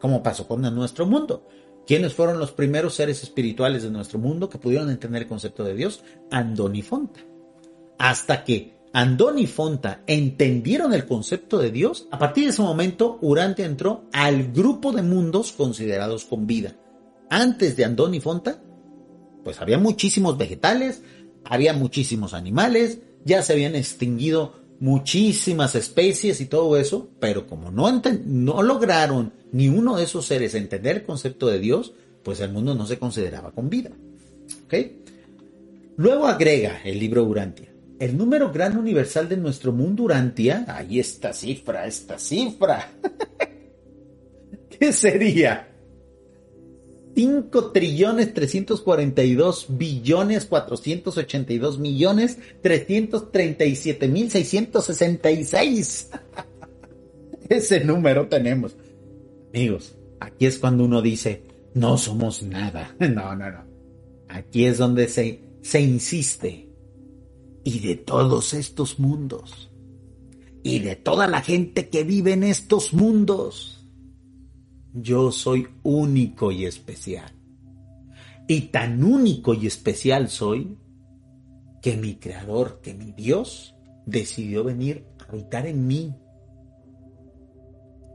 Como pasó con nuestro mundo. ¿Quiénes fueron los primeros seres espirituales de nuestro mundo que pudieron entender el concepto de Dios? Andón y Fonta. Hasta que Andón y Fonta entendieron el concepto de Dios, a partir de ese momento Urantia entró al grupo de mundos considerados con vida. Antes de Andón y Fonta, pues había muchísimos vegetales, había muchísimos animales, ya se habían extinguido muchísimas especies y todo eso, pero como no, no lograron ni uno de esos seres entender el concepto de Dios, pues el mundo no se consideraba con vida. Luego agrega el libro Urantia. El número gran universal de nuestro mundo Urantia, ahí esta cifra, esta cifra. *laughs* ¿Qué sería? 5 trillones 342 billones 482 millones 337 mil 666. *laughs* Ese número tenemos. Amigos, aquí es cuando uno dice, no somos nada. *laughs* No, no, no. Aquí es donde se, se insiste. Y de todos estos mundos. Y de toda la gente que vive en estos mundos yo soy único y especial. Y tan único y especial soy que mi creador, que mi Dios, decidió venir a habitar en mí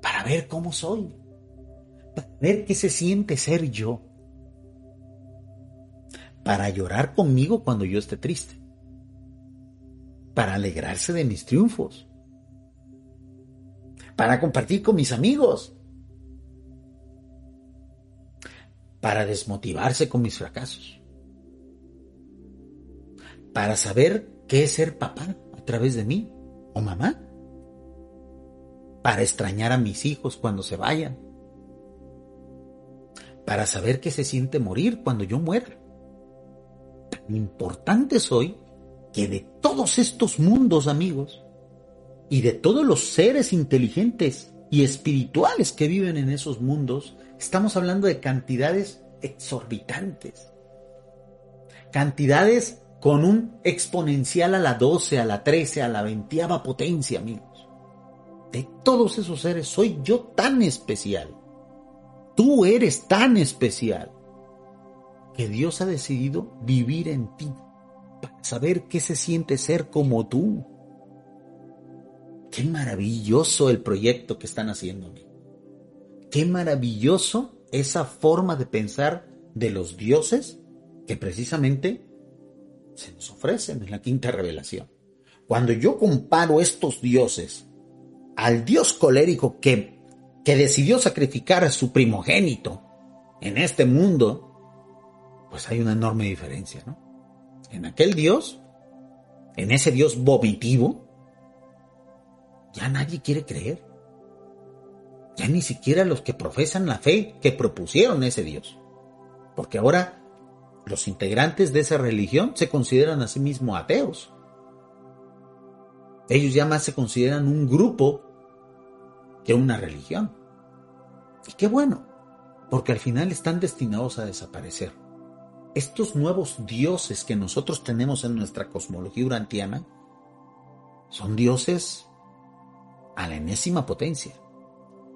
para ver cómo soy, para ver qué se siente ser yo, para llorar conmigo cuando yo esté triste, para alegrarse de mis triunfos, para compartir con mis amigos, para desmotivarse con mis fracasos, para saber qué es ser papá a través de mí o mamá, para extrañar a mis hijos cuando se vayan, para saber qué se siente morir cuando yo muera. Tan importante soy que de todos estos mundos, amigos, y de todos los seres inteligentes y espirituales que viven en esos mundos, Estamos hablando de cantidades exorbitantes. Cantidades con un exponencial a la 12, a la 13, a la 20 potencia, amigos. De todos esos seres soy yo tan especial. Tú eres tan especial que Dios ha decidido vivir en ti para saber qué se siente ser como tú. Qué maravilloso el proyecto que están haciendo. Qué maravilloso esa forma de pensar de los dioses que precisamente se nos ofrecen en la quinta revelación. Cuando yo comparo estos dioses al dios colérico que, que decidió sacrificar a su primogénito en este mundo, pues hay una enorme diferencia, ¿no? En aquel dios, en ese dios vomitivo, ya nadie quiere creer ya ni siquiera los que profesan la fe que propusieron ese Dios. Porque ahora los integrantes de esa religión se consideran a sí mismos ateos. Ellos ya más se consideran un grupo que una religión. Y qué bueno, porque al final están destinados a desaparecer. Estos nuevos dioses que nosotros tenemos en nuestra cosmología urantiana son dioses a la enésima potencia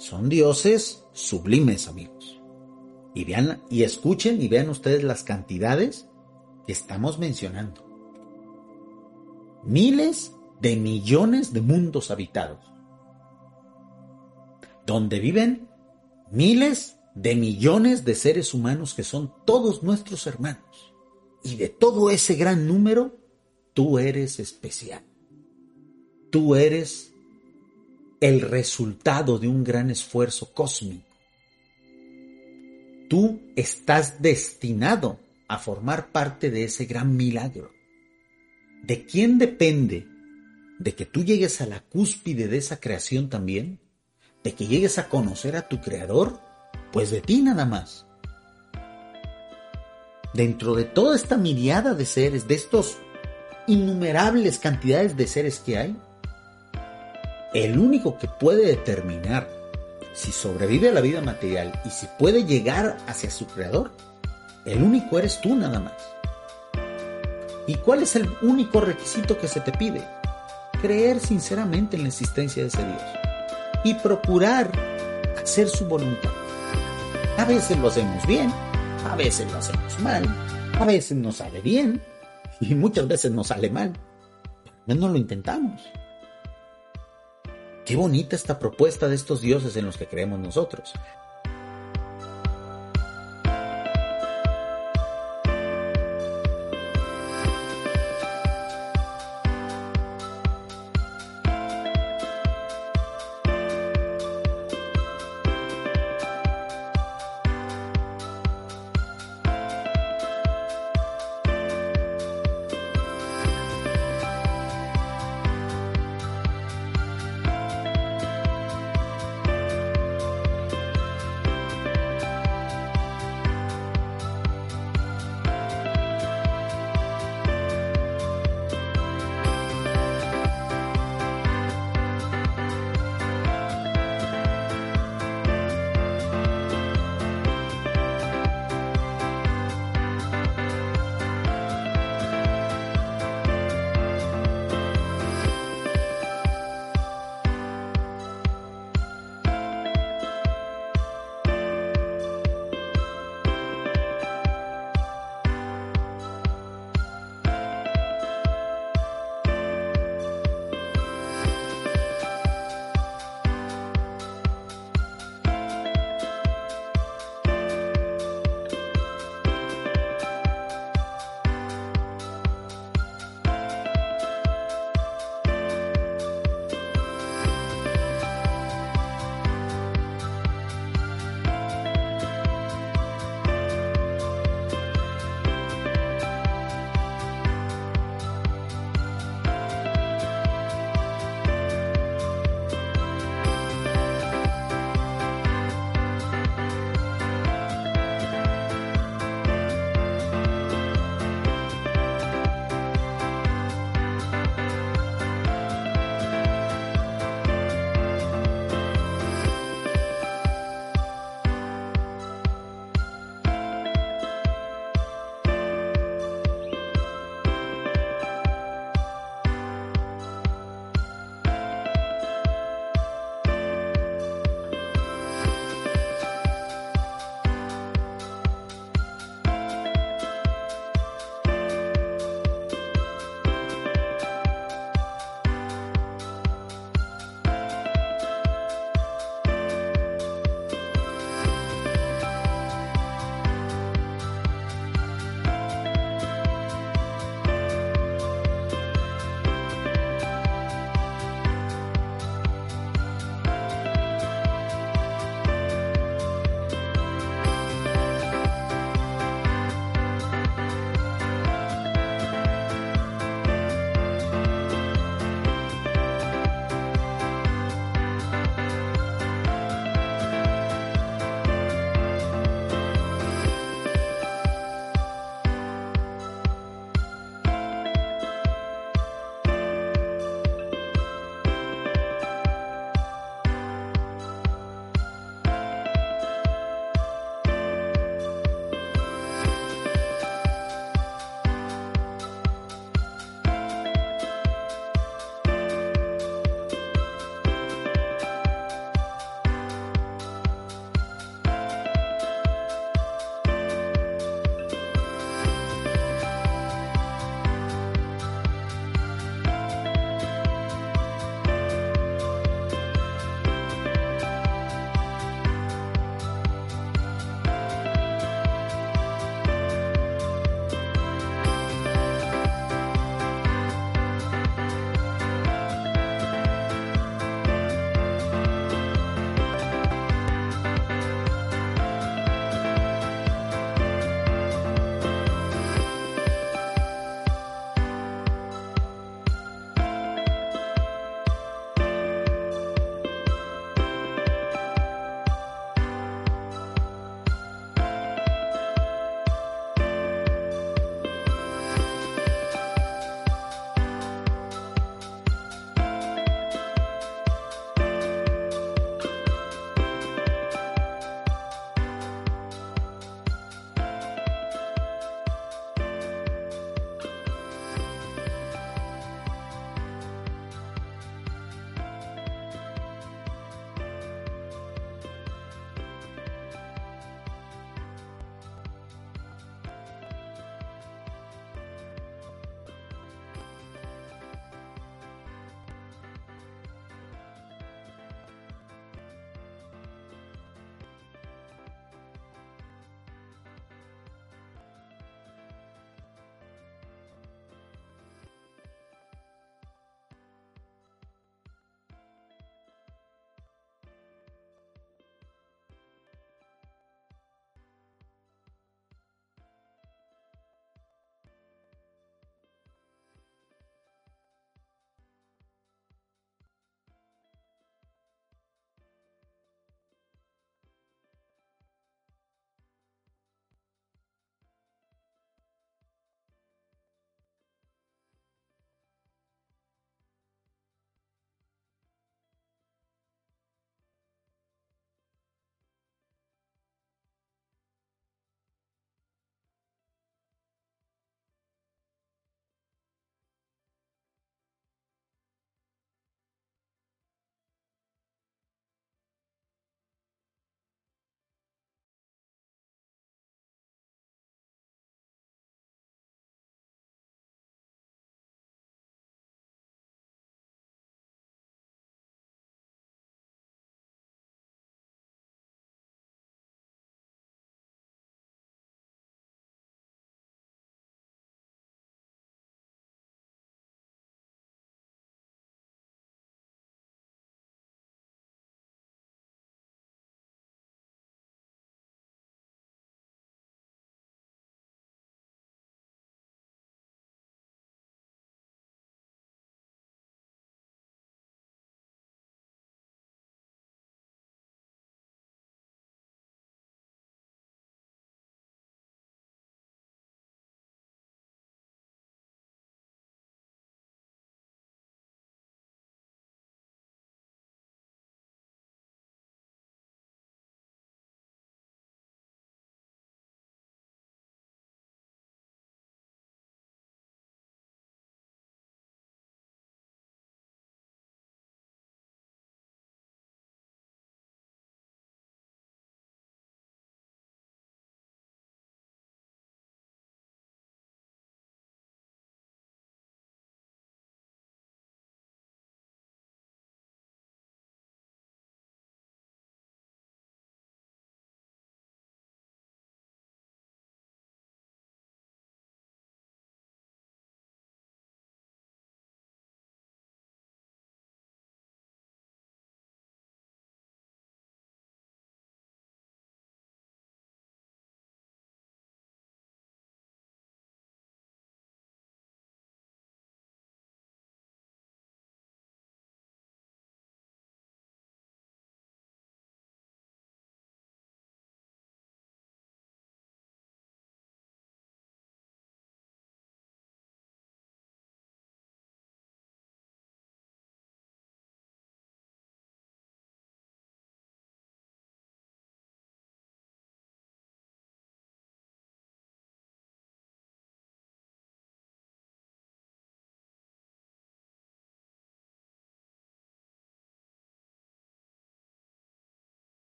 son dioses sublimes, amigos. Y vean y escuchen y vean ustedes las cantidades que estamos mencionando. Miles de millones de mundos habitados. Donde viven miles de millones de seres humanos que son todos nuestros hermanos. Y de todo ese gran número, tú eres especial. Tú eres el resultado de un gran esfuerzo cósmico. Tú estás destinado a formar parte de ese gran milagro. ¿De quién depende? ¿De que tú llegues a la cúspide de esa creación también? ¿De que llegues a conocer a tu creador? Pues de ti nada más. Dentro de toda esta miriada de seres, de estos innumerables cantidades de seres que hay, el único que puede determinar si sobrevive a la vida material y si puede llegar hacia su creador, el único eres tú nada más. ¿Y cuál es el único requisito que se te pide? Creer sinceramente en la existencia de ese Dios y procurar hacer su voluntad. A veces lo hacemos bien, a veces lo hacemos mal, a veces nos sale bien y muchas veces nos sale mal. Pero lo intentamos. Qué bonita esta propuesta de estos dioses en los que creemos nosotros.